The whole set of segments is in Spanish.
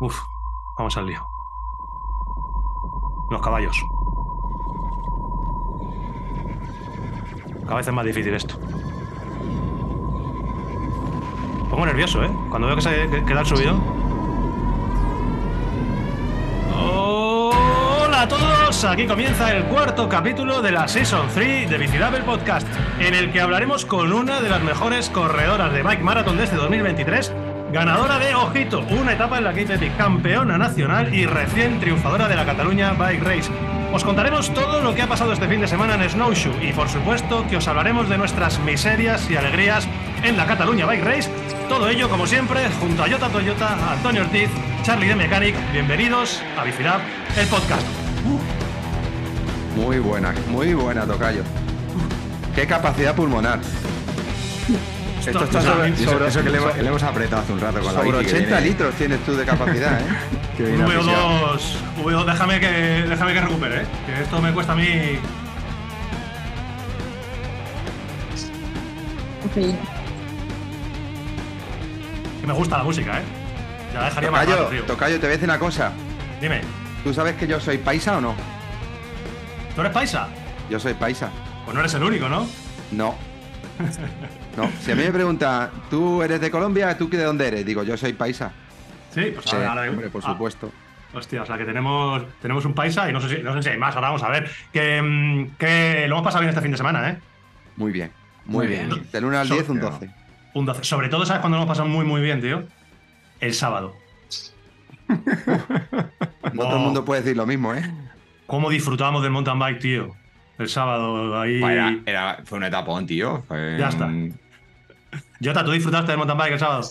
Uf, vamos al lío. Los caballos. Cada vez es más difícil esto. Pongo nervioso, ¿eh? Cuando veo que se que, que da el subidón. Hola a todos, aquí comienza el cuarto capítulo de la Season 3 de Bicilabel Podcast, en el que hablaremos con una de las mejores corredoras de Bike Marathon de este 2023, ganadora de Ojito, una etapa en la que hice campeona nacional y recién triunfadora de la Cataluña Bike Race. Os contaremos todo lo que ha pasado este fin de semana en Snowshoe y por supuesto que os hablaremos de nuestras miserias y alegrías en la Cataluña Bike Race. Todo ello, como siempre, junto a Jota Toyota, Antonio Ortiz, Charlie de Mechanic. Bienvenidos a Bicilab, el podcast. Muy buena, muy buena, Tocayo. Qué capacidad pulmonar. Esto está sobre- sobre, sobre- eso que le hemos, sobre- le hemos apretado hace un rato con la sobre bici que 80 viene- litros tienes tú de capacidad, ¿eh? que viene VO2, asfixiado. VO2, déjame que, déjame que recupere, ¿eh? que esto me cuesta a mí. Que me gusta la música, ¿eh? Ya la dejaría más Tocayo, rato, tío. Tocayo, te voy a decir una cosa. Dime, ¿Tú sabes que yo soy paisa o no? ¿tú eres paisa? Yo soy paisa. Pues no eres el único, ¿no? No. No, si a mí me pregunta, ¿tú eres de Colombia? ¿Tú de dónde eres? Digo, yo soy paisa. Sí, pues Sí, ahora, ahora- hombre, por ah, supuesto. Hostia, o sea que tenemos, tenemos un paisa y no sé, si, no sé si hay más. Ahora vamos a ver. Que, mm, que lo hemos pasado bien este fin de semana, ¿eh? Muy bien, muy, Muy bien. bien. Del 1 al So- 10, un 12. Un 12. Sobre todo, ¿sabes cuándo lo hemos pasado muy, muy bien, tío? El sábado. No todo el mundo puede decir lo mismo, ¿eh? ¿Cómo disfrutamos del mountain bike, tío? El sábado ahí. Era- era- fue un etapón, tío. Fue Ya está. un- Jota, ¿tú disfrutaste del mountain bike el sábado?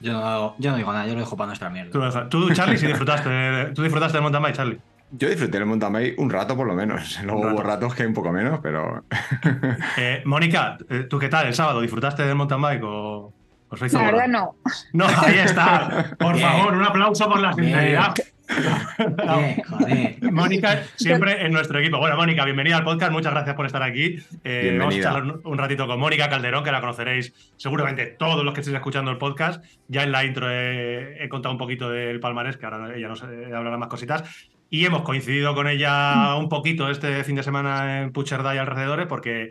Yo no, yo no digo nada, yo lo dejo para nuestra mierda. Tú, Charlie, sí disfrutaste. ¿Tú disfrutaste del mountain bike, Charlie? Yo disfruté el mountain bike un rato por lo menos. Luego Un hubo rato. ratos que un poco menos, pero. Eh, Mónica, eh, ¿tú qué tal el sábado? ¿Disfrutaste del mountain bike o os La verdad no. No, ahí está. Por Bien. favor, un aplauso por la sinceridad. Joder. Mónica, siempre en nuestro equipo. Bueno, Mónica, bienvenida al podcast. Muchas gracias por estar aquí. Eh, vamos a charlar un- un ratito con Mónica Calderón, que la conoceréis seguramente todos los que estéis escuchando el podcast. Ya en la intro he, he contado un poquito del palmarés, que ahora ella nos eh, hablará más cositas. Y hemos coincidido con ella un poquito este fin de semana en Pucherdá y alrededores, porque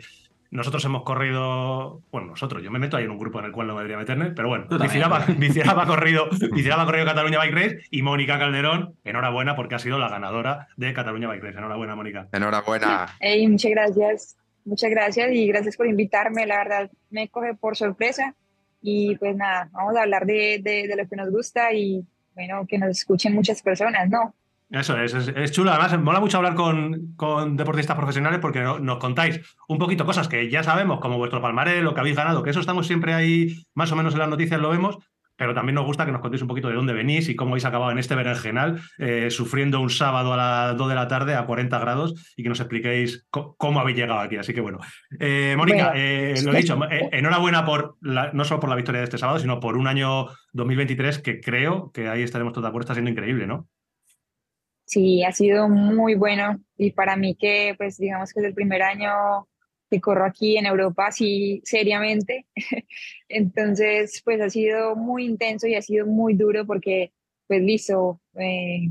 nosotros hemos corrido. Bueno, nosotros, yo me meto ahí en un grupo en el cual no me debería meterme, pero bueno, Bicilab ha- corrido, corrido Cataluña Bike Race y Mónica Calderón, enhorabuena porque ha sido la ganadora de Cataluña Bike Race. Enhorabuena, Mónica. Enhorabuena. Ey, muchas gracias. Muchas gracias y gracias por invitarme. La verdad me coge por sorpresa. Y pues nada, vamos a hablar de, de, de lo que nos gusta y bueno, que nos escuchen muchas personas, ¿no? Eso es, es, es chulo. Además, mola mucho hablar con, con deportistas profesionales porque no- nos contáis un poquito cosas que ya sabemos, como vuestro palmarés, lo que habéis ganado, que eso estamos siempre ahí, más o menos en las noticias lo vemos, pero también nos gusta que nos contéis un poquito de dónde venís y cómo habéis acabado en este berenjenal, eh, sufriendo un sábado a las 2 de la tarde a 40 grados y que nos expliquéis cómo habéis llegado aquí. Así que bueno. Eh, Mónica, eh, lo he dicho, enhorabuena por la- no solo por la victoria de este sábado, sino por un año 2023 que creo que ahí estaremos todos de acuerdo, está siendo increíble, ¿no? Sí, ha sido muy bueno y para mí que pues digamos que es el primer año que corro aquí en Europa así seriamente. Entonces pues ha sido muy intenso y ha sido muy duro porque pues listo, eh,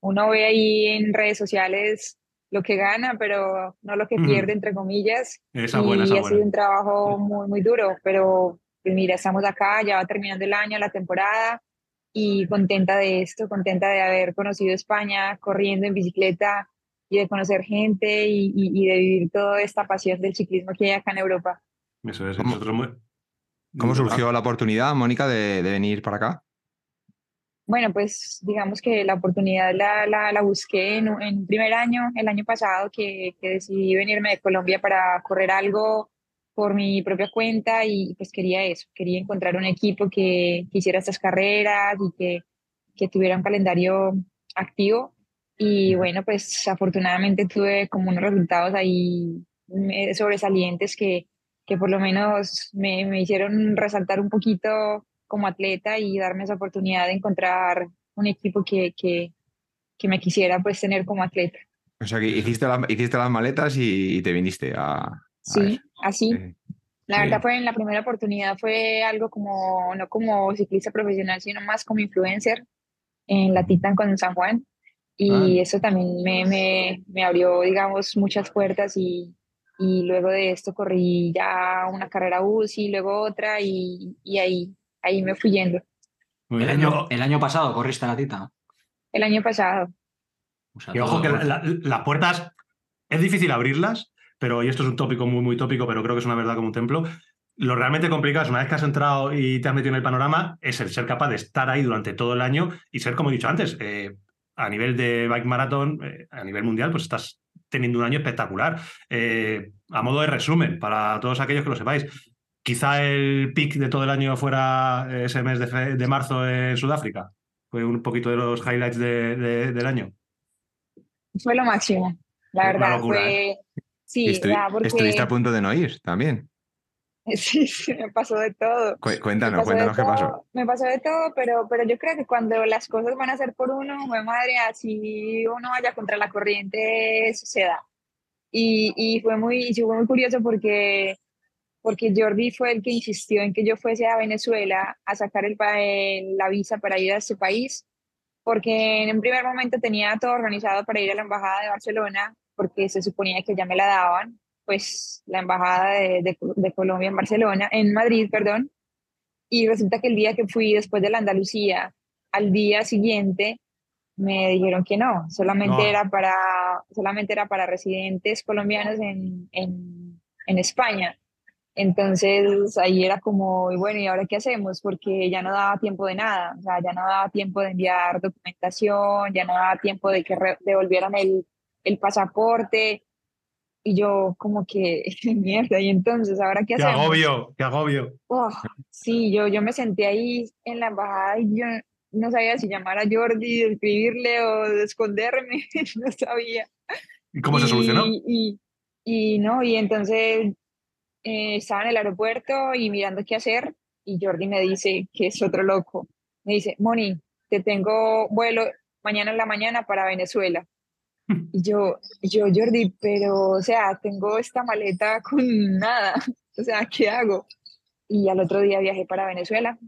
uno ve ahí en redes sociales lo que gana, pero no lo que pierde entre comillas. Esa y buena, esa ha buena. sido un trabajo muy, muy duro, pero pues mira, estamos acá, ya va terminando el año, la temporada, y contenta de esto, contenta de haber conocido España corriendo en bicicleta y de conocer gente y, y- y de vivir toda esta pasión del ciclismo que hay acá en Europa. Eso es. ¿Cómo- muy- ¿Cómo surgió la oportunidad, Mónica, de, de venir para acá? Bueno, pues digamos que la oportunidad la, la, la busqué en, en un primer año, el año pasado, que, que decidí venirme de Colombia para correr algo por mi propia cuenta y pues quería eso, quería encontrar un equipo que, que hiciera estas carreras y que, que tuviera un calendario activo. Y bueno, pues afortunadamente tuve como unos resultados ahí sobresalientes que, que por lo menos me, me hicieron resaltar un poquito como atleta y darme esa oportunidad de encontrar un equipo que, que, que me quisiera pues tener como atleta. O sea que hiciste, la- hiciste las maletas y, y te viniste a. a Sí, ver. Así. La verdad fue en la primera oportunidad fue algo como, no como ciclista profesional, sino más como influencer. en la Titan con San Juan y Ah. eso también me, me, me abrió, digamos, muchas puertas y, y luego de esto corrí ya una carrera UCI, luego otra y, y ahí, ahí me fui yendo. El año, el año pasado corriste la tita. El año pasado. O sea, Y ojo que la- la- las puertas es difícil abrirlas, pero y esto es un tópico muy, muy tópico, pero creo que es una verdad como un templo. Lo realmente complicado es una vez que has entrado y te has metido en el panorama, es el ser capaz de estar ahí durante todo el año y ser, como he dicho antes, eh, a nivel de bike marathon, eh, a nivel mundial, pues estás teniendo un año espectacular. Eh, a modo de resumen, para todos aquellos que lo sepáis, quizá el pick de todo el año fuera ese mes de, de marzo en Sudáfrica. Fue un poquito de los highlights de- de- del año. Fue lo máximo, la verdad. locura, fue... Sí, Estu- ya, porque... Estuviste a punto de no ir también. Sí, sí, me pasó de todo. Cu- cuéntanos, cuéntanos qué pasó. Me pasó de todo, pero, pero yo creo que cuando las cosas van a ser por uno, madre, así uno vaya contra la corriente, eso se da. Y, y fue muy, y fue muy curioso porque, porque Jordi fue el que insistió en que yo fuese a Venezuela a sacar el, la visa para ir a ese país, porque en un primer momento tenía todo organizado para ir a la Embajada de Barcelona, porque se suponía que ya me la daban, pues la Embajada de, de- de Colombia en Barcelona, en Madrid, perdón. Y resulta que el día que fui después de la Andalucía, al día siguiente, me dijeron que no, solamente, No. Era, para, solamente era para residentes colombianos en, en, en España. Entonces ahí era como, y bueno, ¿y ahora qué hacemos? Porque ya no daba tiempo de nada, o sea, ya no daba tiempo de enviar documentación, ya no daba tiempo de que devolvieran el, el pasaporte. Y yo como que, mierda, y entonces, ¿ahora qué ¡Qué hacemos? agobio! ¡Qué agobio! Oh, sí, yo, yo me senté ahí en la embajada y yo no sabía si llamar a Jordi, escribirle o esconderme, no sabía. ¿Y cómo se solucionó? Y, y, y no, y entonces eh, estaba en el aeropuerto y mirando qué hacer y Jordi me dice que es otro loco. Me dice, Moni, te tengo vuelo mañana en la mañana para Venezuela. Y yo, yo, Jordi, pero, o sea, tengo esta maleta con nada, o sea, ¿qué hago? Y al otro día viajé para Venezuela,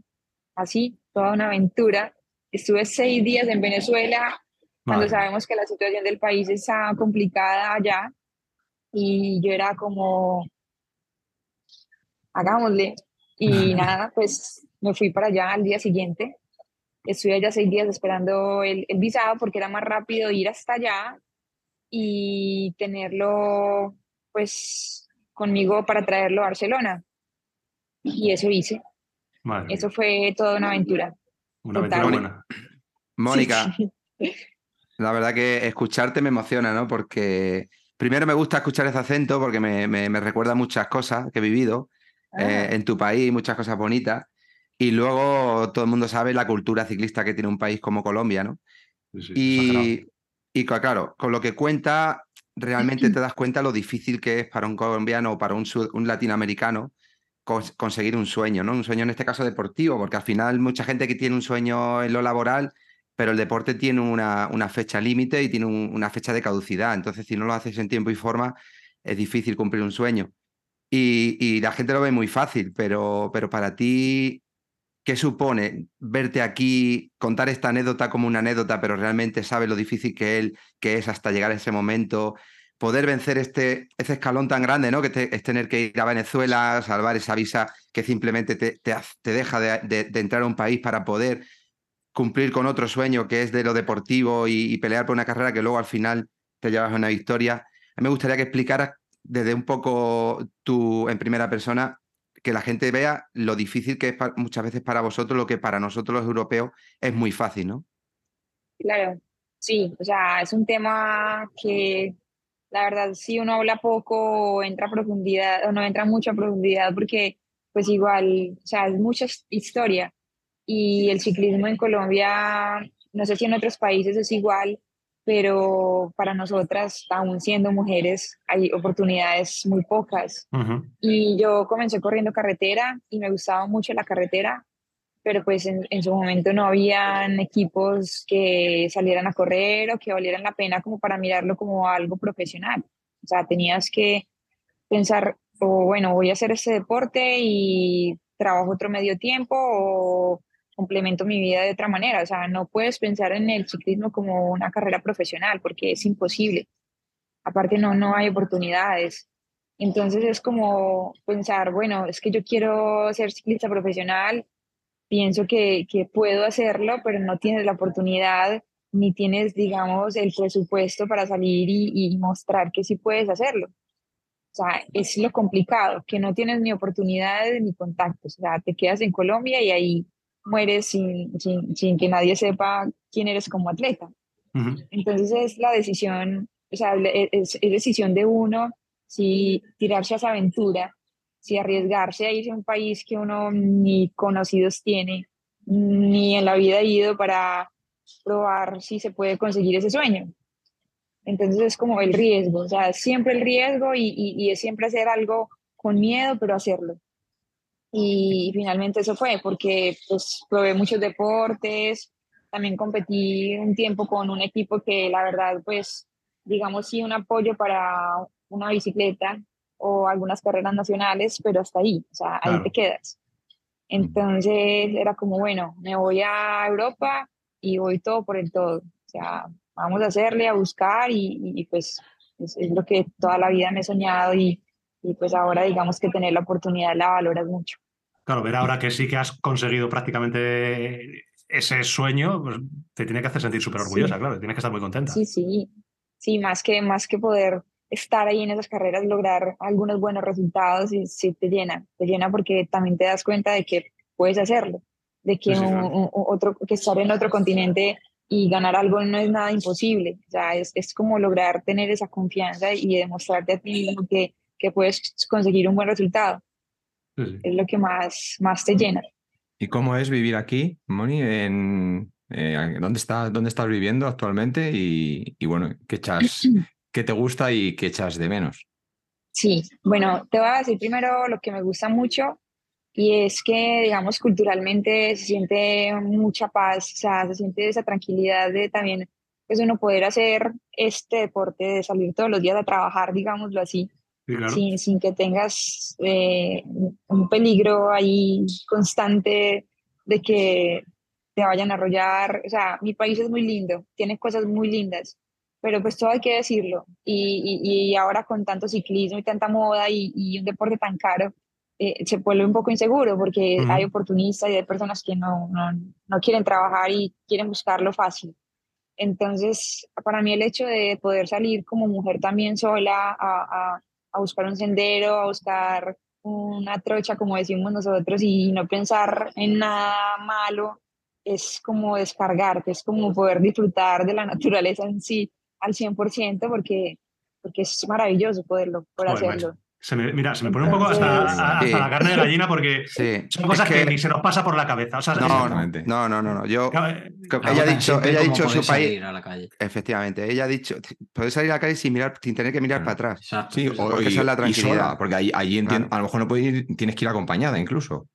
así, toda una aventura. Estuve seis días en Venezuela, cuando Madre. sabemos que la situación del país está complicada allá, y yo era como, hagámosle. Y nada, pues me fui para allá al día siguiente. Estuve allá seis días esperando el, el visado porque era más rápido ir hasta allá y tenerlo pues conmigo para traerlo a Barcelona. Y eso hice. Madre mía, Eso fue toda una aventura. una total. aventura buena. Mónica, Sí, sí. la verdad que escucharte me emociona, ¿no? Porque primero me gusta escuchar ese acento porque me, me- me recuerda muchas cosas que he vivido eh, Ah, en tu país, muchas cosas bonitas. Y luego todo el mundo sabe la cultura ciclista que tiene un país como Colombia, ¿no? Sí, sí, exagerado. Y, y claro, con lo que cuenta, realmente te das cuenta lo difícil que es para un colombiano o para un, sud- un latinoamericano cons- conseguir un sueño, ¿no? Un sueño en este caso deportivo, porque al final mucha gente que tiene un sueño en lo laboral, pero el deporte tiene una, una fecha límite y tiene un- una fecha de caducidad. Entonces, si no lo haces en tiempo y forma, es difícil cumplir un sueño. Y, y la gente lo ve muy fácil, pero, pero para ti, ¿Qué supone verte aquí, contar esta anécdota como una anécdota, pero realmente sabes lo difícil que, él, que es hasta llegar a ese momento? Poder vencer este, escalón tan grande, ¿no? Que te- es tener que ir a Venezuela, salvar esa visa que simplemente te, te, deja de, de- de entrar a un país para poder cumplir con otro sueño que es de lo deportivo y, y pelear por una carrera que luego al final te llevas a una victoria. A mí me gustaría que explicaras desde un poco tú en primera persona que la gente vea lo difícil que es pa- muchas veces para vosotros, lo que para nosotros los europeos es muy fácil, ¿no? Claro, sí, o sea, es un tema que la verdad si uno habla poco entra a profundidad o no entra mucho a profundidad porque pues igual, o sea, es mucha his- historia y el ciclismo en Colombia, no sé si en otros países es igual, pero para nosotras, aún siendo mujeres, hay oportunidades muy pocas. Y yo comencé corriendo carretera y me gustaba mucho la carretera, pero pues en, en su momento no habían equipos que salieran a correr o que valieran la pena como para mirarlo como algo profesional. O sea, tenías que pensar, o bueno, voy a hacer este deporte y trabajo otro medio tiempo o, complemento mi vida de otra manera. O sea, no puedes pensar en el ciclismo como una carrera profesional porque es imposible. Aparte, no, no hay oportunidades. Entonces es como pensar, bueno, es que yo quiero ser ciclista profesional, pienso que, que puedo hacerlo, pero no tienes la oportunidad ni tienes, digamos, el presupuesto para salir y, y mostrar que sí puedes hacerlo. O sea, es lo complicado, que no tienes ni oportunidades ni contactos. O sea, te quedas en Colombia y ahí mueres sin, sin, sin que nadie sepa quién eres como atleta. Entonces es la decisión, o sea, es, es, decisión de uno si tirarse a esa aventura, si arriesgarse a irse a un país que uno ni conocidos tiene, ni en la vida ha ido para probar si se puede conseguir ese sueño. Entonces es como el riesgo, o sea, siempre el riesgo y, y, es siempre hacer algo con miedo, pero hacerlo. Y finalmente eso fue, porque pues probé muchos deportes, también competí un tiempo con un equipo que la verdad pues digamos sí un apoyo para una bicicleta o algunas carreras nacionales, pero hasta ahí, o sea, ahí te quedas. Entonces era como, bueno, me voy a Europa y voy todo por el todo, o sea, vamos a hacerle, a buscar y, pues es, lo que toda la vida me he soñado y, y, pues ahora digamos que tener la oportunidad la valoras mucho. Claro, ver ahora que sí que has conseguido prácticamente ese sueño, pues te tiene que hacer sentir súper orgullosa, claro, tienes que estar muy contenta. Sí, sí, sí, más que, más que poder estar ahí en esas carreras, lograr algunos buenos resultados y sí te llena, te llena porque también te das cuenta de que puedes hacerlo, de que, otro, que estar en otro continente y ganar algo no es nada imposible. O sea, es, es como lograr tener esa confianza y demostrarte a ti mismo que, que puedes conseguir un buen resultado. Es lo que más, más te llena. ¿Y cómo es vivir aquí, Moni? En, eh, ¿dónde, estás, ¿Dónde estás viviendo actualmente? Y, y bueno, ¿qué, echas, ¿qué te gusta y qué echas de menos? Sí, bueno, te voy a decir primero lo que me gusta mucho y es que, digamos, culturalmente se siente mucha paz, o sea, se siente esa tranquilidad de también, pues uno poder hacer este deporte, de salir todos los días a trabajar, digámoslo así, sin, sin, que tengas eh, un peligro ahí constante de que te vayan a arrollar. O sea, mi país es muy lindo, tiene cosas muy lindas, pero pues todo hay que decirlo. Y, y, y ahora con tanto ciclismo y tanta moda y, y un deporte tan caro, eh, se vuelve un poco inseguro porque hay oportunistas y hay personas que no, no, no, quieren trabajar y quieren buscar lo fácil. Entonces, para mí el hecho de poder salir como mujer también sola a, a, a buscar un sendero, a buscar una trocha, como decimos nosotros, y no pensar en nada malo, es como descargarte, es como poder disfrutar de la naturaleza en sí al 100%, porque, porque es maravilloso poderlo, poder hacerlo mira, se me pone un poco hasta, la carne de gallina porque son cosas que, ni se nos pasa por la cabeza. no, no, no, no, Yo, eh, ella ha dicho, ella ha dicho su país. Efectivamente, ella ha dicho, puedes salir a la calle sin mirar, sin tener que mirar para atrás. Sí, o, esa es la tranquilidad. porque ahí, a lo mejor no puedes ir, tienes que ir acompañada incluso.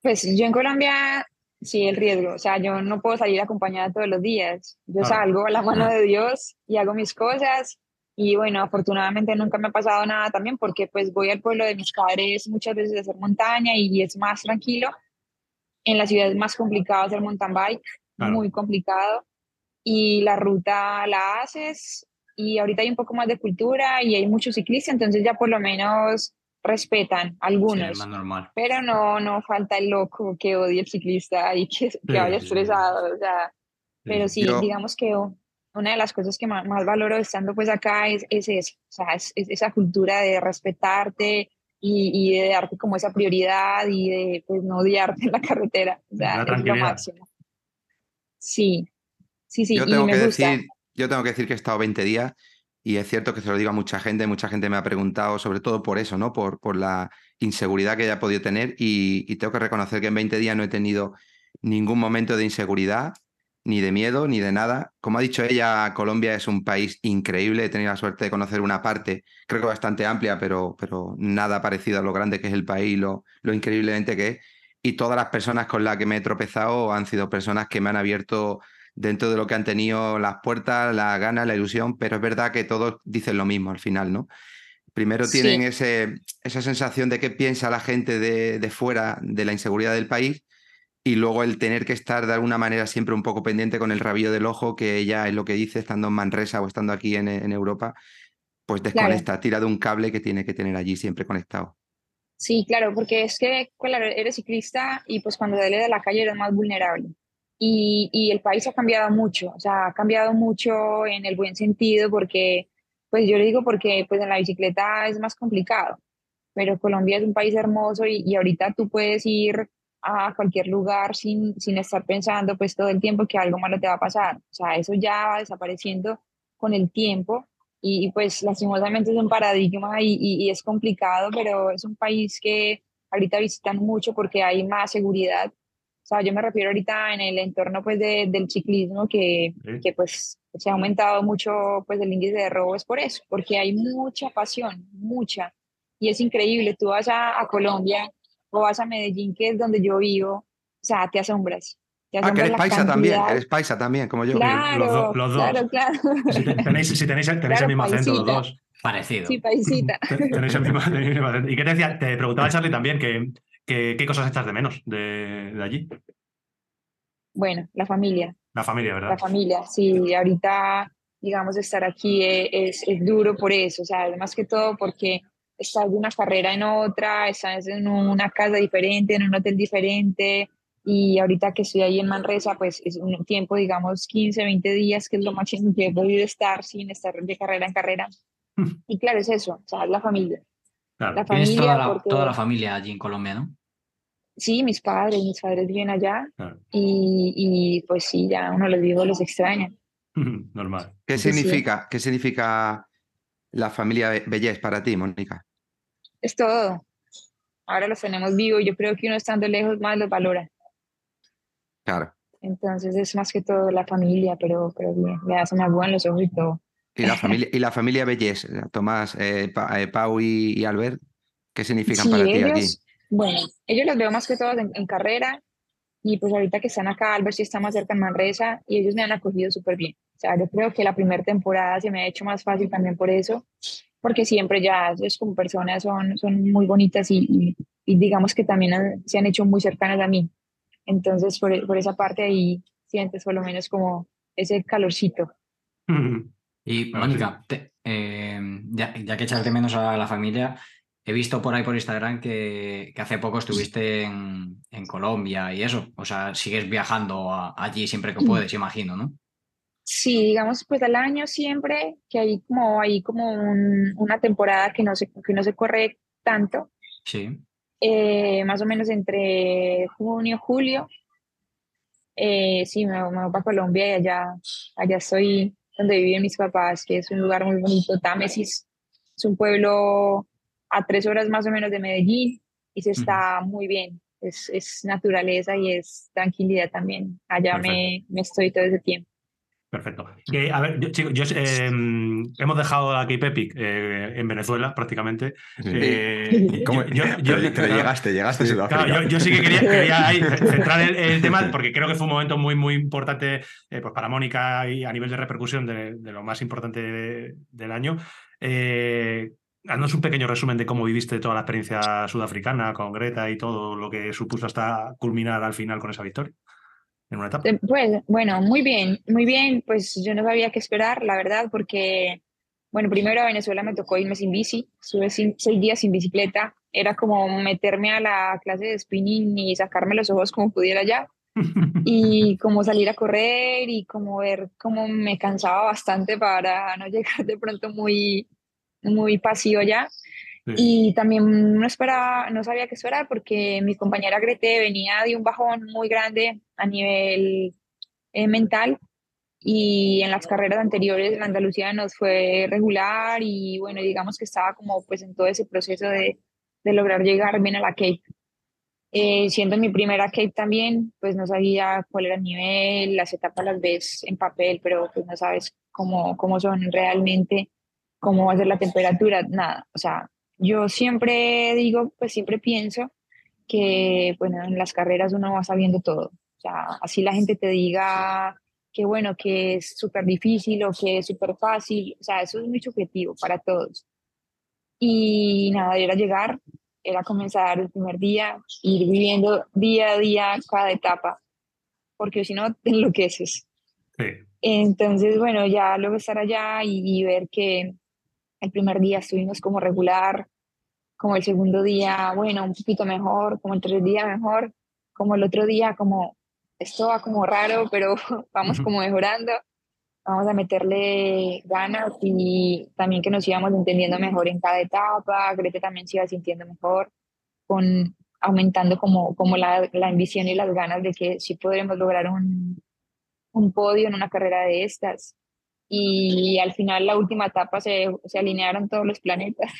Pues yo en Colombia sí el riesgo, o sea, yo no puedo salir acompañada todos los días. Yo salgo a la mano de Dios y hago mis cosas y bueno, afortunadamente nunca me ha pasado nada también porque pues voy al pueblo de mis padres muchas veces a hacer montaña y es más tranquilo. En la ciudad es más complicado hacer mountain bike, muy complicado. Y la ruta la haces y ahorita hay un poco más de cultura y hay muchos ciclistas, entonces ya por lo menos respetan algunos. más normal. Pero no, no falta el loco que odie el ciclista y que, que vaya estresado. O sea, pero sí, digamos que una de las cosas que más, valoro estando pues acá es, es eso, o sea, es, esa cultura de respetarte y, y, de darte como esa prioridad y de pues no odiarte en la carretera, o sea, es lo máximo. Sí, sí, sí, yo tengo que Decir, yo tengo que decir que he estado 20 días y es cierto que se lo digo a mucha gente, mucha gente me ha preguntado sobre todo por eso, ¿no? Por, por la inseguridad que haya podido tener y, y tengo que reconocer que en 20 días no he tenido ningún momento de inseguridad ni de miedo, ni de nada. Como ha dicho ella, Colombia es un país increíble. He tenido la suerte de conocer una parte, creo que bastante amplia, pero, pero nada parecido a lo grande que es el país, lo, lo increíblemente que es. Y todas las personas con las que me he tropezado han sido personas que me han abierto dentro de lo que han tenido las puertas, la ganas, la ilusión, pero es verdad que todos dicen lo mismo al final, ¿no? Primero tienen ese, esa sensación de qué piensa la gente de, de fuera de la inseguridad del país y luego el tener que estar de alguna manera siempre un poco pendiente con el rabillo del ojo, que ella es lo que dice, estando en Manresa o estando aquí en, en Europa, pues desconecta, tira de un cable que tiene que tener allí siempre conectado. Sí, claro, porque es que claro, eres ciclista y pues cuando sales de la calle eres más vulnerable. Y, y, el país ha cambiado mucho, o sea, ha cambiado mucho en el buen sentido porque, pues yo le digo porque pues en la bicicleta es más complicado, pero Colombia es un país hermoso y, y ahorita tú puedes ir a cualquier lugar sin, sin estar pensando pues todo el tiempo que algo malo te va a pasar. O sea, eso ya va desapareciendo con el tiempo y, pues lastimosamente es un paradigma y, y, es complicado, pero es un país que ahorita visitan mucho porque hay más seguridad. O sea, yo me refiero ahorita en el entorno pues de, del ciclismo que, que pues se ha aumentado mucho pues el índice de robo es por eso, porque hay mucha pasión, mucha. Y es increíble, tú vas a, a Colombia o vas a Medellín, que es donde yo vivo, o sea, te asombras. Te ah, que eres paisa también, eres paisa también, como yo. Claro, los, do, los dos. Claro, claro. Si tenéis, si tenéis, tenéis claro, el mismo paisita. acento los dos. Parecido. Sí, paisita. tenéis el mismo, tenéis el mismo acento. ¿Y qué te decía? Te preguntaba Charlie también que, que, qué cosas echas de menos de, de allí. Bueno, la familia. La familia, ¿verdad? La familia, sí. Ahorita, digamos, estar aquí es, es duro por eso. O sea, más que todo porque estás de una carrera en otra, estás en una casa diferente, en un hotel diferente, y ahorita que estoy ahí en Manresa, pues es un tiempo, digamos, 15, 20 días, que es lo máximo que he podido estar sin estar de carrera en carrera. Y claro, es eso, o sea, es la familia. Claro. La Tienes familia toda la, porque- toda la familia allí en Colombia, ¿no? Sí, mis padres, mis padres viven allá Claro. y, y pues sí, ya uno los vivo, los extraña. Normal. ¿Qué Sí, sí. significa, ¿Qué significa la familia Be- Bellés para ti, Mónica? Es todo. Ahora los tenemos vivos yo creo que uno estando lejos más los valora. Claro. Entonces es más que todo la familia, pero, pero bien, le hacen agua en los ojos y todo. Y la familia, y la familia Bellés, Tomás, eh, Pa- eh, Pau y, y Albert, ¿qué significan Sí, para ti aquí? bueno, ellos los veo más que todos en, en carrera y pues ahorita que están acá, Albert sí está más cerca en Manresa y ellos me han acogido súper bien. O sea, yo creo que la primera temporada se me ha hecho más fácil también por eso, porque siempre ya es como personas son, son muy bonitas y, y, y digamos que también han- se han hecho muy cercanas a mí. Entonces, por, por esa parte ahí sientes por lo menos como ese calorcito. Y Mónica, te- eh, ya, ya que echas de menos a la familia, he visto por ahí por Instagram que, que hace poco estuviste en, en Colombia y eso. O sea, sigues viajando a- allí siempre que puedes, imagino, ¿no? Sí, digamos, pues al año siempre que hay como, hay como un- una temporada que no se, que no se corre tanto, Sí. eh, más o menos entre junio, julio. Eh, sí, me, me voy para Colombia y allá, allá estoy donde viven mis papás, que es un lugar muy bonito, Támesis. Es un pueblo a tres horas más o menos de Medellín y se está muy bien. Es, es naturaleza y es tranquilidad también. Allá me, me estoy todo ese tiempo. Perfecto. Que, a ver, yo, chicos, yo, eh, hemos dejado a Cape Epic eh, en Venezuela prácticamente. Eh, ¿Cómo? yo- yo- pero, pero llegaste, llegaste. Claro, yo, yo sí que quería, quería ahí centrar el, el tema porque creo que fue un momento muy, muy importante eh, pues para Mónica y a nivel de repercusión de, de lo más importante de- del año. Eh, haznos un pequeño resumen de cómo viviste toda la experiencia sudafricana con Greta y todo lo que supuso hasta culminar al final con esa victoria en una etapa. Eh, Pues bueno, muy bien, muy bien. Pues yo no sabía qué esperar, la verdad, porque, bueno, primero a Venezuela me tocó irme sin bici, estuve seis días sin bicicleta. Era como meterme a la clase de spinning y sacarme los ojos como pudiera ya. Y como salir a correr y como ver cómo me cansaba bastante para no llegar de pronto muy, muy pasivo ya. Y también no esperaba, no sabía qué esperar porque mi compañera Grete venía de un bajón muy grande a nivel eh, mental y en las carreras anteriores en Andalucía nos fue regular y bueno, digamos que estaba como pues en todo ese proceso de, de lograr llegar bien a la Cape. Eh, siendo mi primera Cape también, pues no sabía cuál era el nivel, las etapas las ves en papel, pero pues no sabes cómo, cómo son realmente, cómo va a ser la temperatura, nada. O sea, yo siempre digo, pues siempre pienso que, bueno, en las carreras uno va sabiendo todo. O sea, así la gente te diga que, bueno, que es súper difícil o que es súper fácil. O sea, eso es muy subjetivo para todos. Y nada, era llegar, era comenzar el primer día, ir viviendo día a día cada etapa, porque si no te enloqueces. Sí. Entonces, bueno, ya luego estar allá y, y ver que el primer día estuvimos como regular, como el segundo día, bueno, un poquito mejor, como el tercer día mejor, como el otro día, como esto va como raro, pero vamos como mejorando, vamos a meterle ganas y también que nos íbamos entendiendo mejor en cada etapa, Grete también se iba sintiendo mejor, con aumentando como, como la, la ambición y las ganas de que sí podremos lograr un, un podio en una carrera de estas. Y al final, la última etapa, se, se alinearon todos los planetas,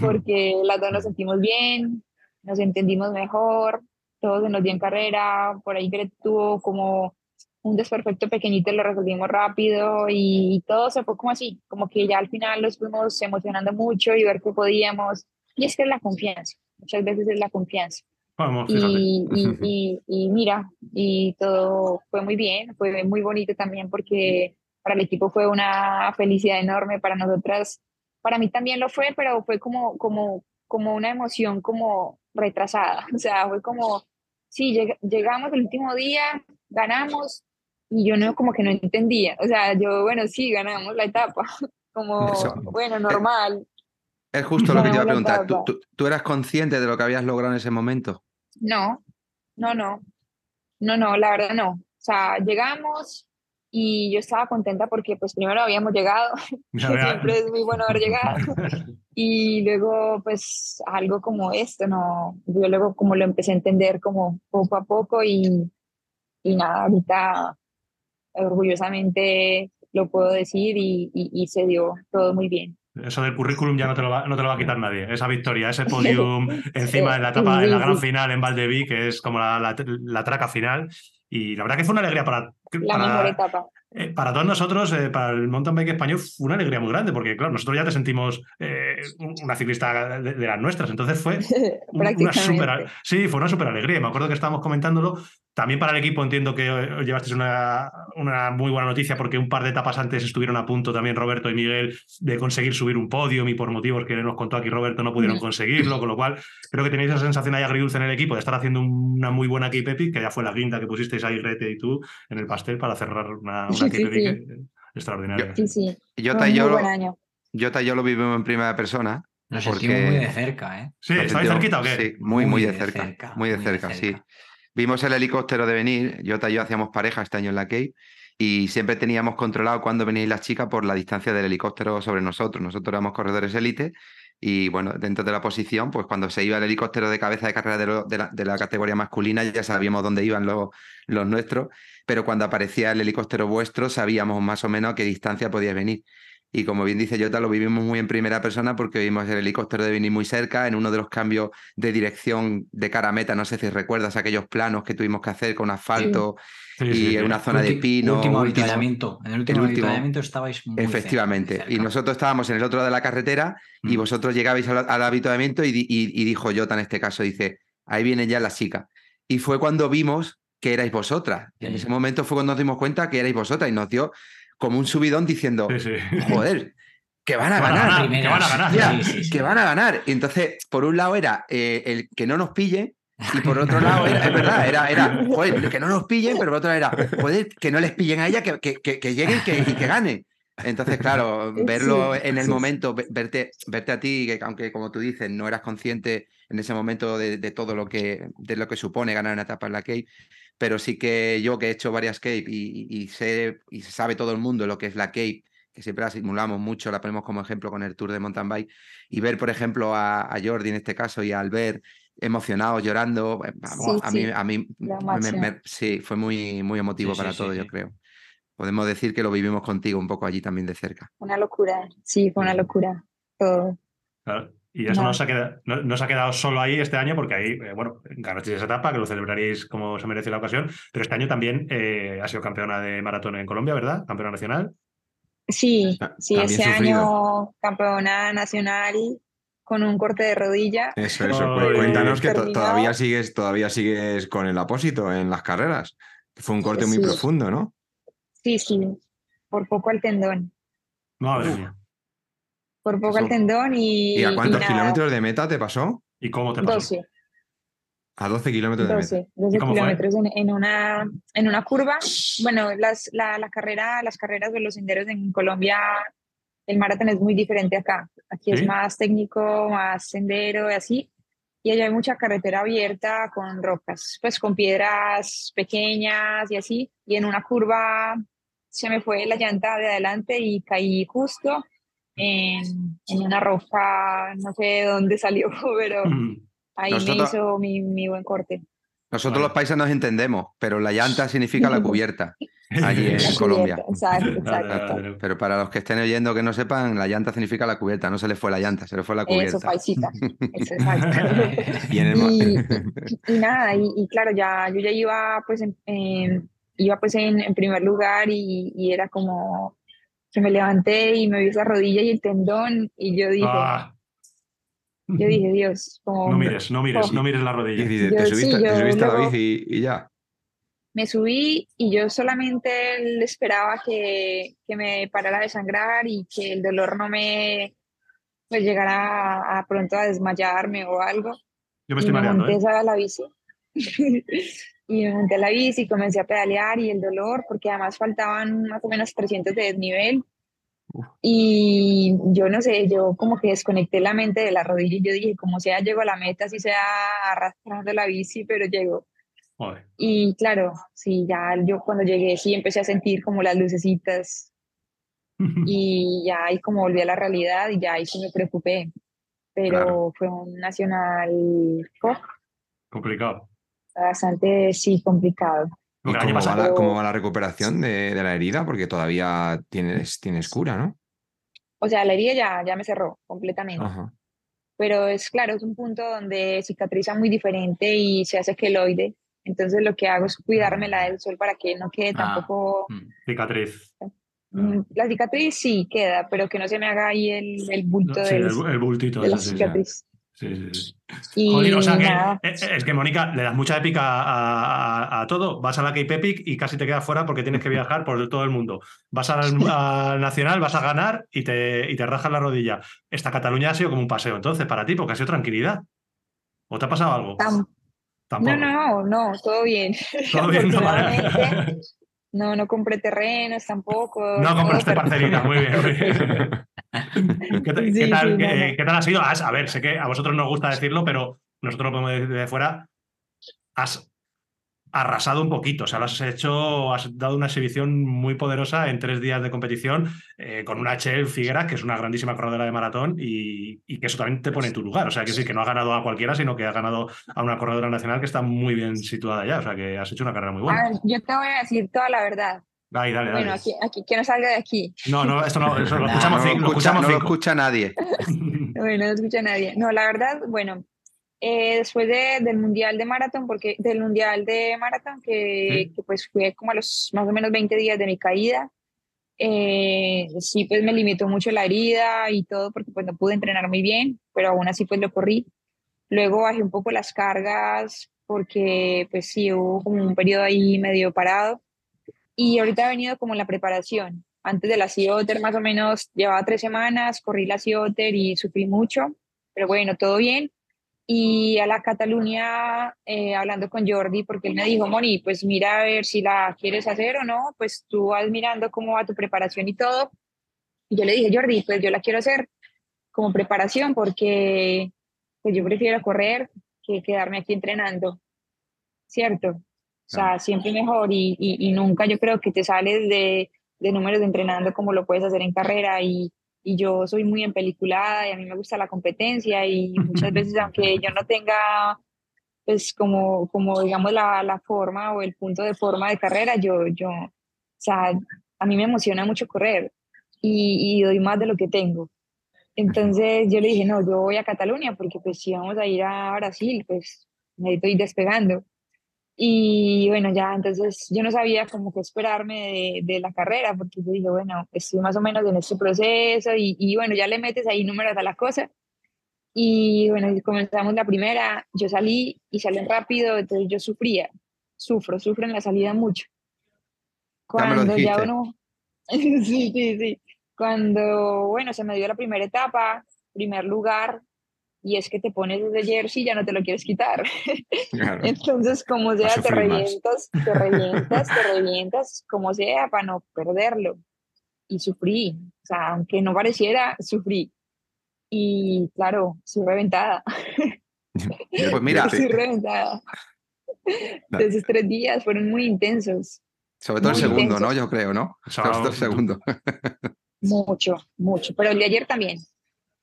porque las dos nos sentimos bien, nos entendimos mejor, todo se nos dio en carrera, por ahí Gret tuvo como un desperfecto pequeñito, lo resolvimos rápido y, y todo se fue como así, como que ya al final nos fuimos emocionando mucho y ver que podíamos. Y es que es la confianza, muchas veces es la confianza. Vamos, y, y, y mira, y todo fue muy bien, fue muy bonito también porque para el equipo fue una felicidad enorme, para nosotras, para mí también lo fue, pero fue como, como, como una emoción como retrasada, o sea, fue como, sí, lleg llegamos el último día, ganamos, y yo no, como que no entendía, o sea, yo, bueno, sí, ganamos la etapa, como, Eso. bueno, normal, Es justo lo que te iba a preguntar. ¿Tú, tú, tú eras consciente de lo que habías logrado en ese momento? No, no, no, no, no, la verdad no. O sea, llegamos y yo estaba contenta porque pues primero habíamos llegado, que siempre es muy bueno haber llegado, y luego pues algo como esto, ¿no? Yo luego como lo empecé a entender como poco a poco y, y nada, ahorita orgullosamente lo puedo decir y, y, y se dio todo muy bien. Eso del currículum ya no te, lo va, no te lo va a quitar nadie. Esa victoria, ese podium encima en la etapa, en la gran final en Valdeví, que es como la, la, la traca final. Y la verdad que fue una alegría para, La para, mejor etapa. eh, para todos nosotros, eh, para el mountain bike español, fue una alegría muy grande, porque claro, nosotros ya te sentimos eh, una ciclista de, de, las nuestras. Entonces fue una super, sí, fue una super alegría. Me acuerdo que estábamos comentándolo. También para el equipo entiendo que os llevasteis una, una, muy buena noticia porque un par de etapas antes estuvieron a punto también Roberto y Miguel de conseguir subir un podio y por motivos que nos contó aquí Roberto no pudieron conseguirlo, con lo cual creo que tenéis esa sensación ahí agridulce en el equipo de estar haciendo una muy buena Cape Epic, que ya fue la guinda que pusisteis ahí Rete y tú en el pastel para cerrar una, una sí, Cape sí, Epic sí. extraordinaria. Sí, sí. Jota y yo, lo, Jota y yo lo vivimos en primera persona. Nos porque... sentimos muy de cerca, ¿eh? Sí, ¿estáis cerquita o qué? Sí, muy, muy, muy de, cerca, de, cerca, Muy de muy cerca, de cerca, sí. Vimos el helicóptero de venir, Jota y yo hacíamos pareja este año en la Cape y siempre teníamos controlado cuándo veníais las chicas por la distancia del helicóptero sobre nosotros. Nosotros éramos corredores élite y bueno, dentro de la posición, pues cuando se iba el helicóptero de cabeza de carrera de, la, de la, categoría masculina ya sabíamos dónde iban los, los, nuestros, pero cuando aparecía el helicóptero vuestro sabíamos más o menos a qué distancia podíais venir. Y como bien dice Jota, lo vivimos muy en primera persona porque vimos el helicóptero de venir muy cerca, en uno de los cambios de dirección de cara a meta, no sé si recuerdas aquellos planos que tuvimos que hacer con asfalto sí. Y sí, en una zona Ulti de pino. Último avituallamiento. En el último, el último avituallamiento estabais muy Efectivamente. Cerca, muy y nosotros estábamos en el otro de la carretera mm. y vosotros llegabais al, al avituallamiento y, y, y, dijo Jota en este caso, dice, ahí viene ya la chica. Y fue cuando vimos que erais vosotras. En ese momento fue cuando nos dimos cuenta que erais vosotras y nos dio como un subidón diciendo, sí, sí. joder, que van a van ganar, que van a ganar, ya, sí, que van a ganar. Y entonces, por un lado era eh, el que no nos pille, y por otro lado, era, es verdad, era, era joder, que no nos pillen, pero por otro lado era, joder, que no les pillen a ella, que, que, que, que lleguen que, y que gane. Entonces, claro, verlo en el momento, verte, verte a ti, que aunque como tú dices, no eras consciente en ese momento de, de todo lo que, de lo que supone ganar una etapa en la Cape, pero sí que yo que he hecho varias Cape y, y, sé y se sabe todo el mundo lo que es la Cape, que siempre la simulamos mucho, la ponemos como ejemplo con el Tour de Mountain Bike, y ver, por ejemplo, a, a Jordi en este caso y a Albert emocionados, llorando, vamos, sí, a mí, sí. a mí me, me, sí, fue muy, muy emotivo sí, para todo, yo creo. Podemos decir que lo vivimos contigo un poco allí también de cerca. Una locura, sí, fue una locura, todo. Claro. Y eso no. no, se ha quedado, no, no, se ha quedado solo ahí este año, porque ahí, eh, bueno, ganasteis esa etapa, que lo celebraréis como se merece la ocasión, pero este año también eh, ha sido campeona de maratón en Colombia, ¿verdad? Campeona nacional. Sí, sí, ese año campeona nacional con un corte de rodilla. Eso, eso. Oh, Cuéntanos que to todavía sigues, todavía sigues con el apósito en las carreras. Fue un corte sí. muy profundo, ¿no? Sí, sí, por poco al tendón. Madre mía. Por poco al tendón y. ¿Y a cuántos y kilómetros de meta te pasó? ¿Y cómo te pasó? 12. A 12 kilómetros de meta. 12, 12 ¿Y cómo fue? kilómetros en, en una, en una curva. Bueno, las, la, la carrera, las carreras de los senderos en Colombia, el maratón es muy diferente acá. Aquí ¿Sí? es más técnico, más sendero y así. Y allá hay mucha carretera abierta con rocas, pues con piedras pequeñas y así. Y en una curva se me fue la llanta de adelante y caí justo en, en una roca, no sé de dónde salió, pero ahí me Nosotros- hizo mi, mi buen corte. Nosotros Vale. los países nos entendemos, pero la llanta significa la cubierta allí en Colombia. Exacto, exacto. Vale, Pero para los que estén oyendo que no sepan, la llanta significa la cubierta, no se le fue la llanta, se le fue la Eso, cubierta. paisita. Eso, exacto. Y en el ma- Y, y nada, y, y claro, ya yo ya iba pues en, en- iba pues en, en primer lugar y, y era como que me levanté y me vi esa rodilla y el tendón y yo dije, Ah. yo dije, Dios, como No mires, no mires, Oh. no mires la y rodilla. Yo te sí, subiste, te yo subiste a la bici y, y ya. me subí y yo solamente esperaba que, que me parara de sangrar y que el dolor no me pues llegara a, a pronto a desmayarme o algo. Yo me y estoy me mareando, monté ¿eh? a la bici. y me monté a la bici comencé a pedalear y el dolor, porque además faltaban más o menos 300 de desnivel. Y yo no sé, yo como que desconecté la mente de la rodilla y yo dije, como sea, llego a la meta, así sea arrastrando la bici, pero llego. Joder. Y claro, sí, ya yo cuando llegué sí empecé a sentir como las lucecitas y ya ahí como volví a la realidad y ya ahí sí me preocupé. Pero Claro. fue un nacional oh, Complicado. Bastante, sí, complicado. ¿Y cómo va, la, cómo va la recuperación de, de la herida? Porque todavía tienes, tienes cura, ¿no? O sea, la herida ya, ya me cerró completamente. Ajá. Pero es claro, es un punto donde cicatriza muy diferente y se hace queloide. Entonces lo que hago es cuidármela del sol para que no quede Ah. tampoco... Mm. Cicatriz. Mm, La cicatriz sí queda, pero que no se me haga ahí el, el bulto Sí, del- el, el bultito. de la cicatriz. Sí, sí, sí. Y Joder, o sea que nada, eh, es que Mónica le das mucha épica a, a- a todo. Vas a la Cape Epic y casi te quedas fuera porque tienes que viajar por todo el mundo. Vas al, al Nacional, vas a ganar y te, y te rajas la rodilla. Esta Cataluña ha sido como un paseo entonces para ti porque ha sido tranquilidad. ¿O te ha pasado algo? tam- Tampoco. no, no, no, todo bien. Todo bien, no, no, no compré terrenos tampoco. No compraste perfecto. parcelita, muy bien. Muy bien. ¿Qué, tal- Sí, qué tal, sí, no, qué- no. qué tal ha sido? Has- a ver, sé que a vosotros no os gusta decirlo, pero nosotros lo podemos decir de fuera. Has arrasado un poquito, o sea, lo has hecho, has dado una exhibición muy poderosa en tres días de competición eh, con una HL Figueras, que es una grandísima corredora de maratón y, y que eso también te pone en tu lugar. O sea, que sí, que no ha ganado a cualquiera, sino que ha ganado a una corredora nacional que está muy bien situada ya. O sea, que has hecho una carrera muy A buena. ver, yo te voy a decir toda la verdad. Dale, dale, dale. Bueno, aquí, aquí, que no salga de aquí. No, no, esto no, eso lo No, escuchamos, No cinco, lo lo escucha, escuchamos no lo escucha nadie. Bueno, no escucha nadie. No, la verdad, bueno, eh, después de- del Mundial de Maratón, porque del Mundial de Maratón, que, Sí. que pues fue como a los más o menos 20 días de mi caída, eh, sí, pues me limitó mucho la herida y todo, porque pues no pude entrenar muy bien, pero aún así pues lo corrí. Luego bajé un poco las cargas, porque pues sí, hubo como un periodo ahí medio parado. Y ahorita he venido como la preparación. Antes de la CIOTER más o menos llevaba tres semanas, corrí la CIOTER y sufrí mucho, pero bueno, todo bien. Y a la Cataluña, eh, hablando con Jordi, porque él me dijo, Moni, pues mira a ver si la quieres hacer o no, pues tú vas mirando cómo va tu preparación y todo. Y yo le dije, Jordi, pues yo la quiero hacer como preparación porque pues yo prefiero correr que quedarme aquí entrenando, ¿cierto? O sea, siempre mejor y, y, y nunca yo creo que te sales de, de números de entrenando como lo puedes hacer en carrera y, y yo soy muy empeliculada y a mí me gusta la competencia y muchas veces aunque yo no tenga pues como, como digamos la, la forma o el punto de forma de carrera, yo, yo, o sea, a mí me emociona mucho correr y, y doy más de lo que tengo. Entonces yo le dije, no, yo voy a Cataluña porque pues si vamos a ir a Brasil, pues necesito ir despegando. Y bueno, ya entonces yo no sabía cómo que esperarme de, de la carrera, porque yo dije, bueno, estoy más o menos en este proceso y, y bueno, ya le metes ahí números a la cosa. Y bueno, comenzamos la primera, yo salí y salí rápido, entonces yo sufría, sufro, sufro en la salida mucho. Ya Cuando ya dijiste. uno, sí, sí, sí, cuando, bueno, se me dio la primera etapa, primer lugar, y es que te pones ese jersey y ya no te lo quieres quitar. Claro. Entonces, como sea, te revientas, te revientas, te revientas, como sea, para no perderlo. Y sufrí, o sea, aunque no pareciera, sufrí. Y claro, soy reventada, Pues mira, soy reventada. No. Esos tres días fueron muy intensos, sobre todo el muy segundo, ¿no? intensos. Yo creo, ¿no? Sobre todo el segundo. mucho, mucho. Pero el de ayer también,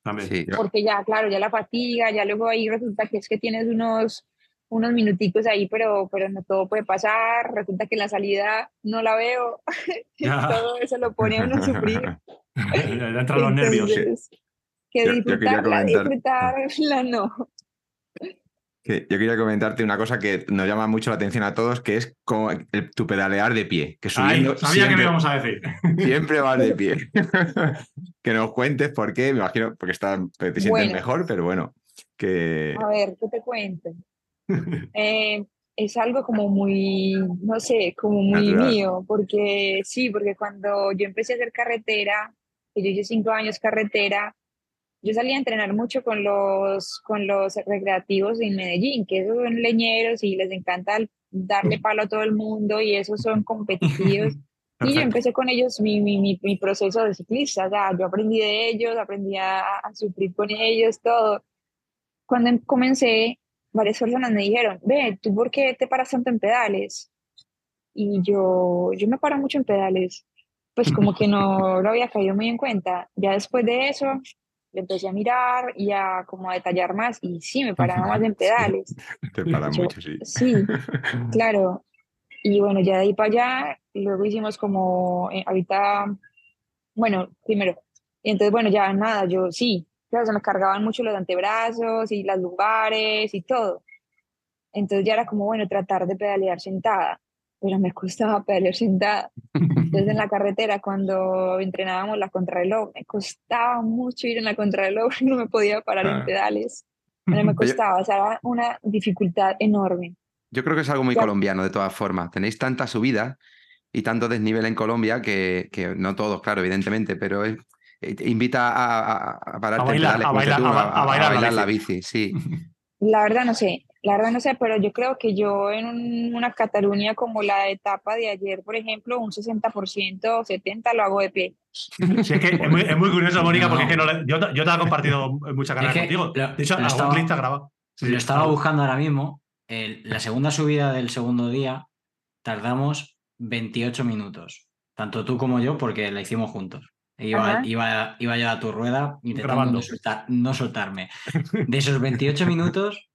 También. Sí. porque ya, claro, ya la fatiga, ya luego ahí resulta que es que tienes unos, unos minuticos ahí, pero, pero no todo puede pasar, resulta que la salida no la veo, todo eso lo pone a uno a sufrir. Ya entran los nervios. Que Yo- yo quería disfrutarla, disfrutarla no. Que yo quería comentarte una cosa que nos llama mucho la atención a todos, que es como el- tu pedalear de pie. Que Ay, subiendo sabía que me siempre, íbamos a decir. siempre vas de pie. que nos cuentes por qué, me imagino, porque está, te sientes Bueno. mejor, pero bueno, que A ver, ¿qué te cuento? Eh, es algo como muy, no sé, como muy Natural. mío, porque sí, porque cuando yo empecé a hacer carretera, que yo hice cinco años carretera, yo salía a entrenar mucho con los, con los recreativos en Medellín, que esos son leñeros y les encanta darle palo a todo el mundo y esos son competitivos. Y yo empecé con ellos mi, mi, mi, mi proceso de ciclista, o sea, yo aprendí de ellos, aprendí a, a sufrir con ellos, todo. Cuando em- comencé, varias personas me dijeron, ve, ¿tú por qué te paras tanto en pedales? Y yo, yo me paro mucho en pedales, pues como que no lo había caído muy en cuenta. Ya después de eso, le empecé a mirar y a como a detallar más, y sí, me paraba más en pedales. te para Yo- mucho, sí. Sí, Claro. Y bueno, ya de ahí para allá, luego hicimos como, eh, ahorita, bueno, primero, y entonces, bueno, ya nada, yo sí, claro, se me cargaban mucho los antebrazos y las lumbares y todo. Entonces ya era como, bueno, tratar de pedalear sentada, pero me costaba pedalear sentada. Entonces en la carretera, cuando entrenábamos la contrarreloj, me costaba mucho ir en la contrarreloj, no me podía parar Claro. en pedales. No me costaba, o sea, era una dificultad enorme. Yo creo que es algo muy Ya. colombiano, de todas formas. Tenéis tanta subida y tanto desnivel en Colombia que, que no todos, claro, evidentemente, pero es- eh, invita a, a, a pararte en bailar, pedales, a bailar- tú, a ba- a bailar la la bici, sí. La verdad no sé, la verdad no sé, pero yo creo que yo en un- una Cataluña como la etapa de ayer, por ejemplo, un 60% o 70% lo hago de pie. Sí, es que es muy, es muy curioso, Mónica, porque es que no le- yo, yo te he compartido Es que contigo. lo- de hecho, algún estaba- clip te ha grabado. Sí, Lo estaba buscando ahora mismo. el- la segunda subida del segundo día tardamos 28 minutos. Tanto tú como yo, porque la hicimos juntos. Iba, iba, iba yo a tu rueda intentando Grabando. no, soltar- no soltarme. De esos 28 minutos,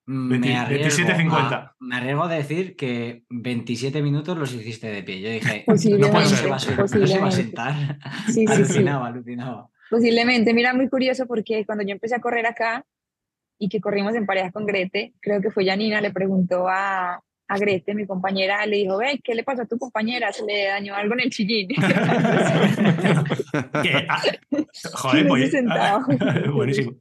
mm, 20 me arriesgo, 27.50. a, me arriesgo a decir que 27 minutos los hiciste de pie. Yo dije, puede no ser. se va a, sen- no se va a posiblemente. sentar. Sí, sí, sí. alucinaba, alucinaba. Posiblemente, mira, muy curioso porque cuando yo empecé a correr acá y que corrimos en pareja con Grete, creo que fue Janina, le preguntó a, a Grete, mi compañera, le dijo, ve, ¿qué le pasó a tu compañera? Se le dañó algo en el chillín. Que, ah, joder, pues. buenísimo.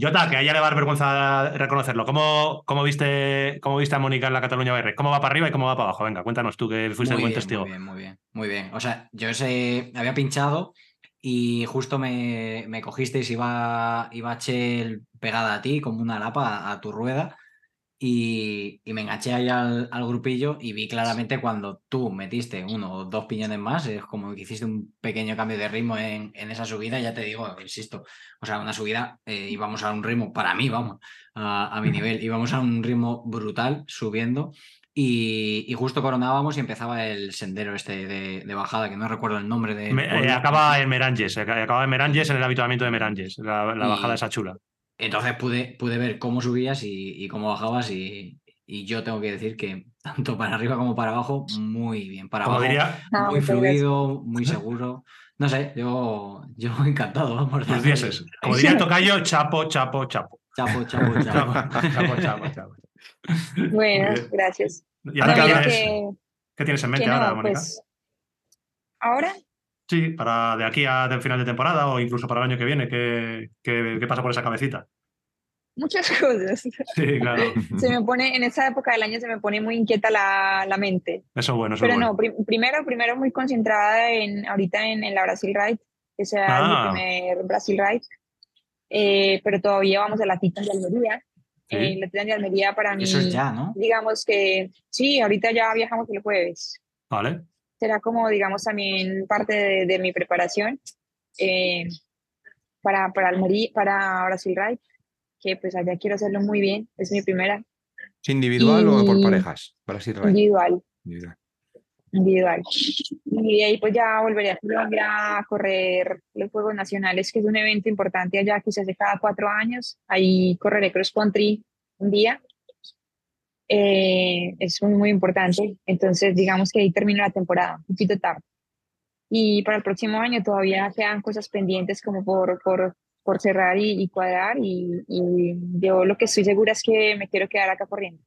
Jota, que a ella le va a dar vergüenza reconocerlo. ¿Cómo, cómo, viste, ¿Cómo viste a Mónica en la Cataluña BR? ¿Cómo va para arriba y cómo va para abajo? Venga, cuéntanos tú que fuiste el Muy buen bien, testigo. Muy bien, muy bien, muy bien. O sea, yo ese, había pinchado y justo me, me cogisteis, iba, iba Chel pegada a ti como una lapa a, a tu rueda y, y me enganché ahí al, al grupillo y vi claramente cuando tú metiste uno o dos piñones más, es como que hiciste un pequeño cambio de ritmo en, en esa subida, ya te digo, insisto, o sea, una subida, eh, íbamos a un ritmo, para mí, vamos, a, a mi nivel, íbamos a un ritmo brutal subiendo y, y justo coronábamos y empezaba el sendero este de, de bajada, que no recuerdo el nombre de... Me- eh, acaba en Meranges, eh, acaba en Meranges en el habituamiento de Meranges, la, la Y- bajada esa chula. Entonces pude, pude ver cómo subías y, y cómo bajabas y, y yo tengo que decir que tanto para arriba como para abajo, muy bien. Para abajo, diría, Ah, muy fluido, muy seguro. No sé, yo, yo encantado, vamos. los dieces. Como diría tocayo, chapo, chapo, chapo. Chapo, chapo, Chapo, chapo. chapo, chapo, chapo. Bueno, gracias. ¿Y ahora qué, tienes en mente no, ahora, Mónica? pues, ahora Sí, para de aquí a del final de temporada o incluso para el año que viene, ¿qué, qué, qué pasa por esa cabecita? muchas cosas. Sí, claro. Se me pone, en esa época del año se me pone muy inquieta la, la mente. Eso es bueno, eso Pero es bueno. no, prim- primero, primero muy concentrada en ahorita en, en la Brasil Ride, que sea Ah. mi primer Brasil Ride. eh, pero todavía vamos a la Titan de Almería. Sí. Eh, la Titan de Almería para mí, Eso es ya, ¿no? digamos que sí, ahorita ya viajamos el jueves. Vale. Será como, digamos, también parte de, de mi preparación eh, para, para Almería, para Brasil Ride, que pues allá quiero hacerlo muy bien, es mi primera, ¿Es individual o por parejas? Brasil Ride. individual. Individual. individual. Y de ahí pues ya volveré a Colombia a correr los Juegos Nacionales, que es un evento importante allá que se hace cada cuatro años. Ahí correré cross country un día. Eh, es muy, muy importante. Entonces digamos que ahí termino la temporada, un poquito tarde. Y para el próximo año todavía quedan cosas pendientes como por, por, por cerrar y, y cuadrar. Y, y yo lo que estoy segura es que me quiero quedar acá corriendo.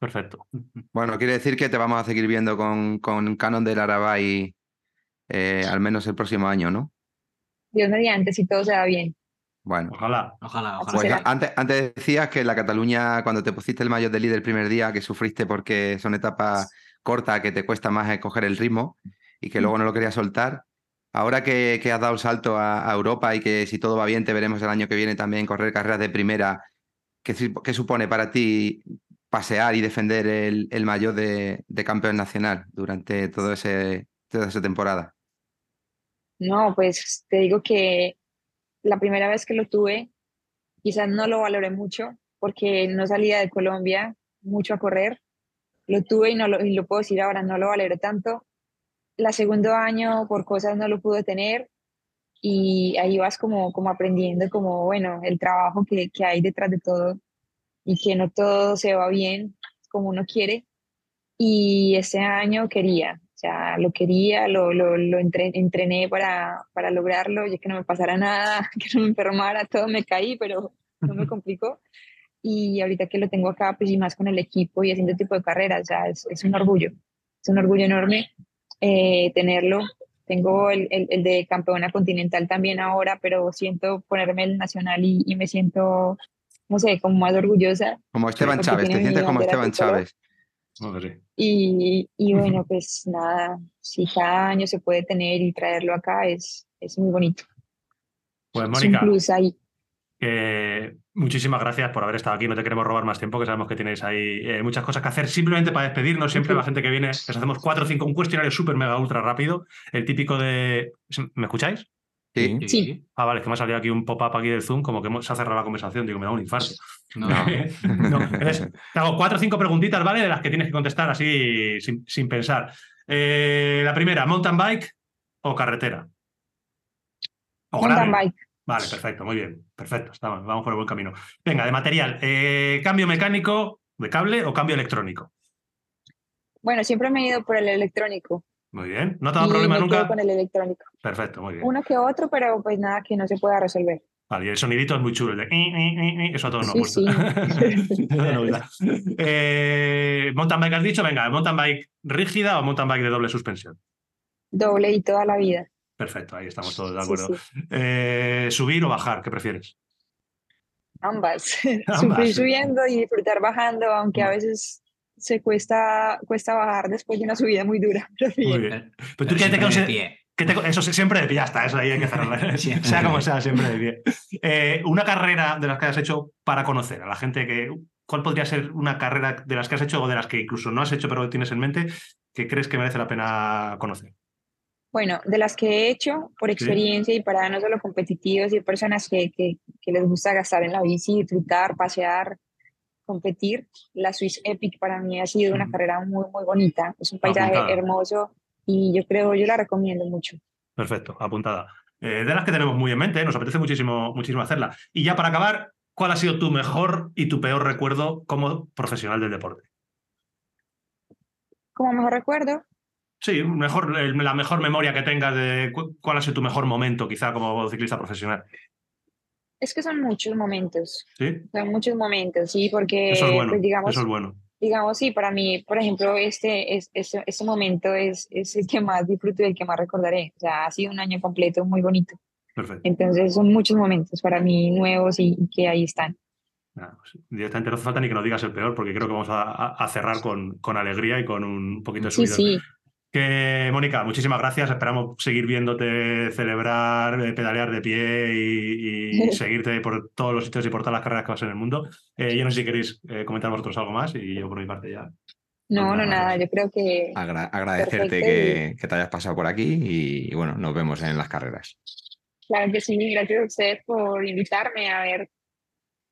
Perfecto. Bueno, quiere decir que te vamos a seguir viendo con, con Canon del Arabay eh, al menos el próximo año, ¿no? Dios mediante, si todo se da bien. Bueno, Ojalá. Ojalá, ojalá. pues antes, antes decías que en la Cataluña, cuando te pusiste el maillot de líder el primer día, que sufriste porque son etapas cortas que te cuesta más coger el ritmo y que luego no lo querías soltar. Ahora que, que has dado el salto a, a Europa y que si todo va bien te veremos el año que viene también correr carreras de primera, ¿qué, supone para ti pasear y defender el, el maillot de, de campeón nacional durante todo ese, toda esa temporada? No, pues te digo que la primera vez que lo tuve, quizás no lo valoré mucho porque no salía de Colombia mucho a correr. Lo tuve y, no lo, y lo puedo decir ahora, no lo valoré tanto. La segundo año por cosas no lo pude tener y ahí vas como, como aprendiendo como, bueno, el trabajo que, que hay detrás de todo y que no todo se va bien como uno quiere. Y este año quería, sea, lo quería, lo, lo, lo entre- entrené para, para lograrlo, y que no me pasara nada, que no me enfermara, todo me caí, pero no me complicó. Y ahorita que lo tengo acá, pues y más con el equipo y haciendo tipo de carreras, o sea, es, es un orgullo, es un orgullo enorme eh, tenerlo. Tengo el, el, el de campeona continental también ahora, pero siento ponerme el nacional y, y me siento, no sé, como más orgullosa. Como Esteban Chávez, te sientes como Esteban. Chávez. Y, y bueno, pues nada, si cada año se puede tener y traerlo acá es, es muy bonito. Pues Mónica, ahí. que muchísimas gracias por haber estado aquí. No te queremos robar más tiempo, que sabemos que tenéis ahí eh, muchas cosas que hacer. Simplemente para despedirnos, siempre la gente que viene, les hacemos cuatro o cinco, un cuestionario súper mega ultra rápido. El típico de. ¿Me escucháis? Sí. Sí. Ah, vale, es que me ha salido aquí un pop-up aquí del Zoom, como que hemos- se ha cerrado la conversación. Digo, me da un infarto. No, No. No, entonces, te hago cuatro o cinco preguntitas, ¿vale? De las que tienes que contestar así sin, sin pensar. Eh, la primera, ¿mountain bike o carretera? O Mountain bike. Vale, perfecto, muy bien. Perfecto, estamos, vamos por el buen camino. Venga, de material, eh, ¿cambio mecánico de cable o cambio electrónico? Bueno, siempre me he ido por el electrónico. Muy bien. ¿No te y problema me quedo nunca? con el electrónico. Perfecto, muy bien. Uno que otro, pero pues nada que no se pueda resolver. Vale, y el sonidito es muy chulo, el de... "i, i, i, i", Eso a todos nos gusta. sí. Eh, mountain bike has dicho, venga, mountain bike rígida o mountain bike de doble suspensión. Doble y toda la vida. Perfecto, ahí estamos todos de acuerdo. sí. Eh, ¿Subir o bajar? ¿Qué prefieres? Ambas. Ambas. Sufrir subiendo y disfrutar bajando, aunque a veces se cuesta, cuesta bajar después de una subida muy dura. pero Muy bien. Pero Pero tú qué te de pie. ¿Qué te- eso sí, siempre de pie, ya está, eso ahí hay que cerrarlo. Sea como sea, siempre de pie. Eh, una carrera de las que has hecho para conocer a la gente que. ¿Cuál podría ser una carrera de las que has hecho o de las que incluso no has hecho pero tienes en mente que crees que merece la pena conocer? Bueno, de las que he hecho por experiencia y para no solo competitivos y personas que, que, que les gusta gastar en la bici, disfrutar, pasear, competir, la Swiss Epic para mí ha sido una carrera muy, muy bonita. Es un paisaje Apuntada. hermoso y yo creo, yo la recomiendo mucho. Perfecto, apuntada. Eh, de las que tenemos muy en mente, nos apetece muchísimo, muchísimo hacerla. Y ya para acabar, ¿cuál ha sido tu mejor y tu peor recuerdo como profesional del deporte? Como mejor recuerdo, Sí, mejor, la mejor memoria que tengas de cu- cuál ha sido tu mejor momento, quizá como ciclista profesional. Es que son muchos momentos, ¿Sí? son muchos momentos, sí, porque Eso es bueno. pues, digamos, Eso es bueno. digamos, sí, para mí, por ejemplo, este, es, este, este momento es, es el que más disfruto y el que más recordaré. O sea, ha sido un año completo muy bonito. Perfecto. Entonces, son muchos momentos para mí nuevos y, y que ahí están. Nada, pues, directamente no hace falta ni que nos digas el peor, porque creo que vamos a, a- cerrar con, con alegría y con un poquito de Sí, subidón. sí. Que, Mónica, muchísimas gracias. Esperamos seguir viéndote celebrar, eh, pedalear de pie y, y seguirte por todos los sitios y por todas las carreras que vas en el mundo. Eh, yo no sé si queréis eh, comentar vosotros algo más y yo por mi parte ya. No, no, Nada, yo creo que Agra- agradecerte que, que te hayas pasado por aquí y, bueno, nos vemos en las carreras. claro que sí, gracias a ustedes por invitarme a ver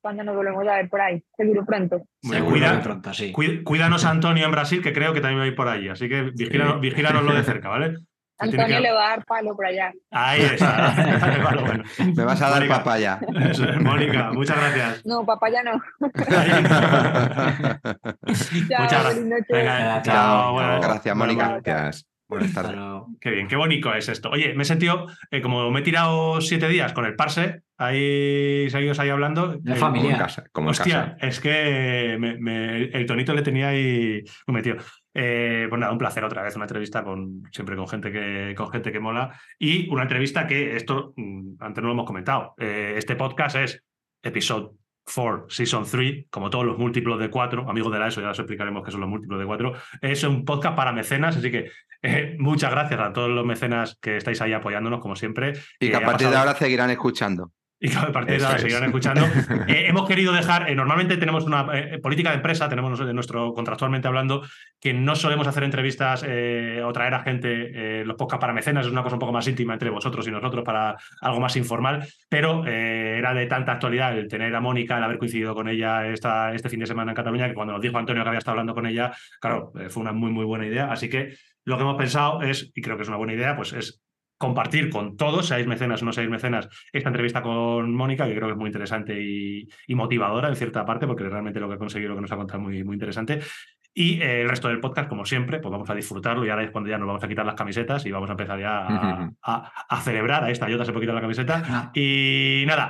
cuándo nos volvemos a ver por ahí, seguro pronto. Bueno, cuida- pronto, sí. Cuídanos a Antonio en Brasil, que creo que también va a ir por allí. Así que vigílanos, vigílanoslo de cerca, ¿vale? Antonio que- le va a dar palo por allá. Ahí está. Bueno. Me vas a dar Mónica. papaya. Eso es, Mónica, muchas gracias. No, papá ya no. Chao, Muchas gracias. feliz noche. Venga, Chao. Gracias, Mónica. bueno, Gracias. Buenas tardes. luego. Qué bien, qué bonito es esto. Oye, me he sentido, eh, como me he tirado siete días con el parse, ahí seguidos ahí hablando. De eh, Como familia. en casa. Como en Hostia, casa. es que me- me- el tonito le tenía ahí muy metido. Eh, pues nada, un placer otra vez, una entrevista con siempre con gente que, con gente que mola. Y una entrevista que esto mm, antes no lo hemos comentado. Este podcast es episodio 4, Season 3, como todos los múltiplos de 4, amigos de la ESO, ya os explicaremos qué son los múltiplos de 4. Es un podcast para mecenas, así que eh, muchas gracias a todos los mecenas que estáis ahí apoyándonos, como siempre. Y que Eh, a partir de ahora seguirán escuchando. y que a partir de ahora seguirán escuchando. Eh, hemos querido dejar, eh, normalmente tenemos una eh, política de empresa, tenemos de nuestro contractualmente hablando, que no solemos hacer entrevistas eh, o traer a gente, eh, los podcast para mecenas, es una cosa un poco más íntima entre vosotros y nosotros para algo más informal, pero eh, era de tanta actualidad el tener a Mónica, el haber coincidido con ella esta, este fin de semana en Cataluña, que cuando nos dijo Antonio que había estado hablando con ella, claro, eh, fue una muy, muy buena idea. Así que lo que hemos pensado es, y creo que es una buena idea, pues es compartir con todos, seáis mecenas o no seáis mecenas, esta entrevista con Mónica, que creo que es muy interesante y, y motivadora en cierta parte, porque realmente lo que ha conseguido, lo que nos ha contado, es muy, muy interesante. Y eh, el resto del podcast, como siempre, pues vamos a disfrutarlo y ahora es cuando ya nos vamos a quitar las camisetas y vamos a empezar ya a, a- a celebrar. Ahí está, Jota se puede quitar la camiseta. Y nada,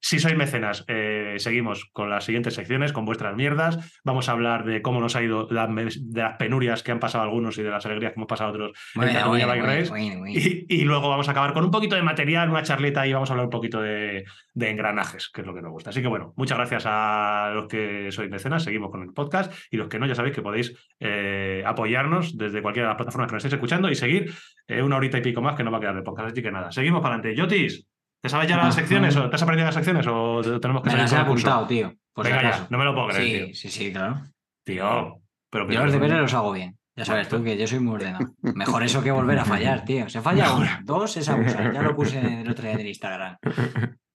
si sois mecenas, eh, seguimos con las siguientes secciones, con vuestras mierdas. Vamos a hablar de cómo nos ha ido, la- de las penurias que han pasado algunos y de las alegrías que hemos pasado otros en bueno, Cataluña bueno, Bike Race. bueno, bueno, bueno. Y, y luego vamos a acabar con un poquito de material, una charleta y vamos a hablar un poquito de, de engranajes, que es lo que nos gusta. Así que bueno, muchas gracias a los que sois mecenas, seguimos con el podcast y los que no, ya sabéis que podéis eh, apoyarnos desde cualquiera de las plataformas que nos estéis escuchando y seguir eh, una horita y pico más que no va a quedar de podcast. Así que nada, seguimos para adelante. Yotis, ¿te sabes ya las Ajá. secciones o te has aprendido las secciones o te- tenemos que Me las he apuntado, tío. Venga ya, no me lo puedo creer, Sí, sí, sí, claro. tío. Pero Yo los deberes los hago bien. Ya sabes tú que yo soy muy ordenado. Mejor eso que volver a fallar, tío. Se falla uno, dos es abusar. Ya lo puse el otro día en el Instagram.